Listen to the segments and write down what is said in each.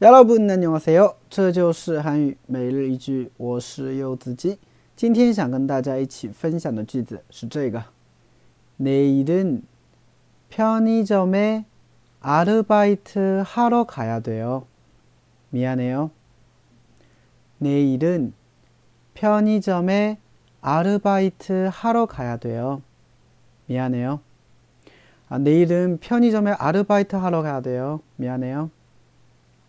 여러분 안녕하세요. 这就是韩语每日一句我是柚子鸡今天想跟大家一起分享的句子是这个 내일은 편의점에 아르바이트 하러 가야 돼요. 미안해요. 내일은 편의점에 아르바이트 하러 가야 돼요. 미안해요. 아, 내일은 편의점에 아르바이트 하러 가야 돼요. 미안해요.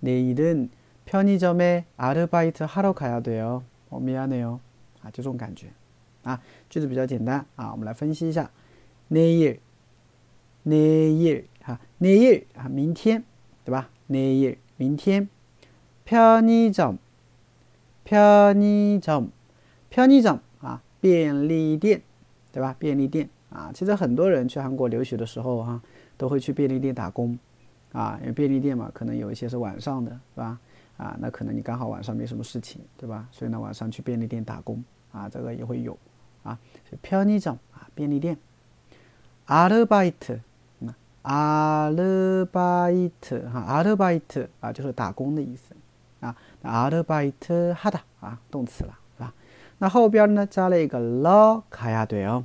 내일은편의점에아르바이트하러가야돼요어미안해요啊，就这种感觉啊。句子比较简单啊，我们来分析一下。내일내일哈，내일啊，明天，对吧？내일明天。편의점편의점편의점啊，便利店，对吧？便利店啊，其实很多人去韩国留学的时候哈，都会去便利店打工。 啊，因为便利店嘛，可能有一些是晚上的，是吧？啊，那可能你刚好晚上没什么事情，对吧？所以呢，晚上去便利店打工，啊，这个也会有，啊，편의 점， 啊，便利店。아르바이 트， 아르바이 트， 哈，아르바이 트， 啊，就是打工的意思，啊，아르바이트하 다， 啊，动词了，是吧？那后边呢，加了一个러가야돼 요，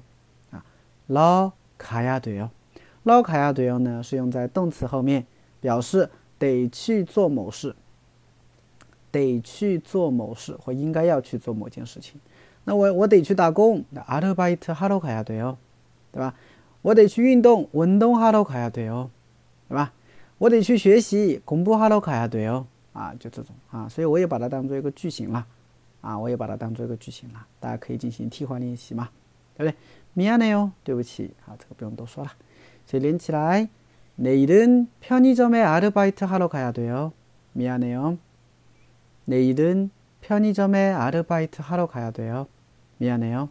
啊，러가야돼 요， 러가야돼 요呢，是用在动词后面。 表示得去做某事，得去做某事，或应该要去做某件事情。那我我得去打工，那아르바이트하러가야 돼， 요， 对吧？我得去运动，운동하러가야 돼， 요， 对吧？我得去学习，공부하러가야 돼， 요， 啊，就这种啊，所以我也把它当做一个句型了，啊，我也把它当做一个句型了，大家可以进行替换练习嘛，对不对？미안해 요， 对不起，啊，这个不用多说了，所以连起来。 내일은 편의점에 아르바이트 하러 가야 돼요. 미안해요. 내일은 편의점에 아르바이트 하러 가야 돼요. 미안해요.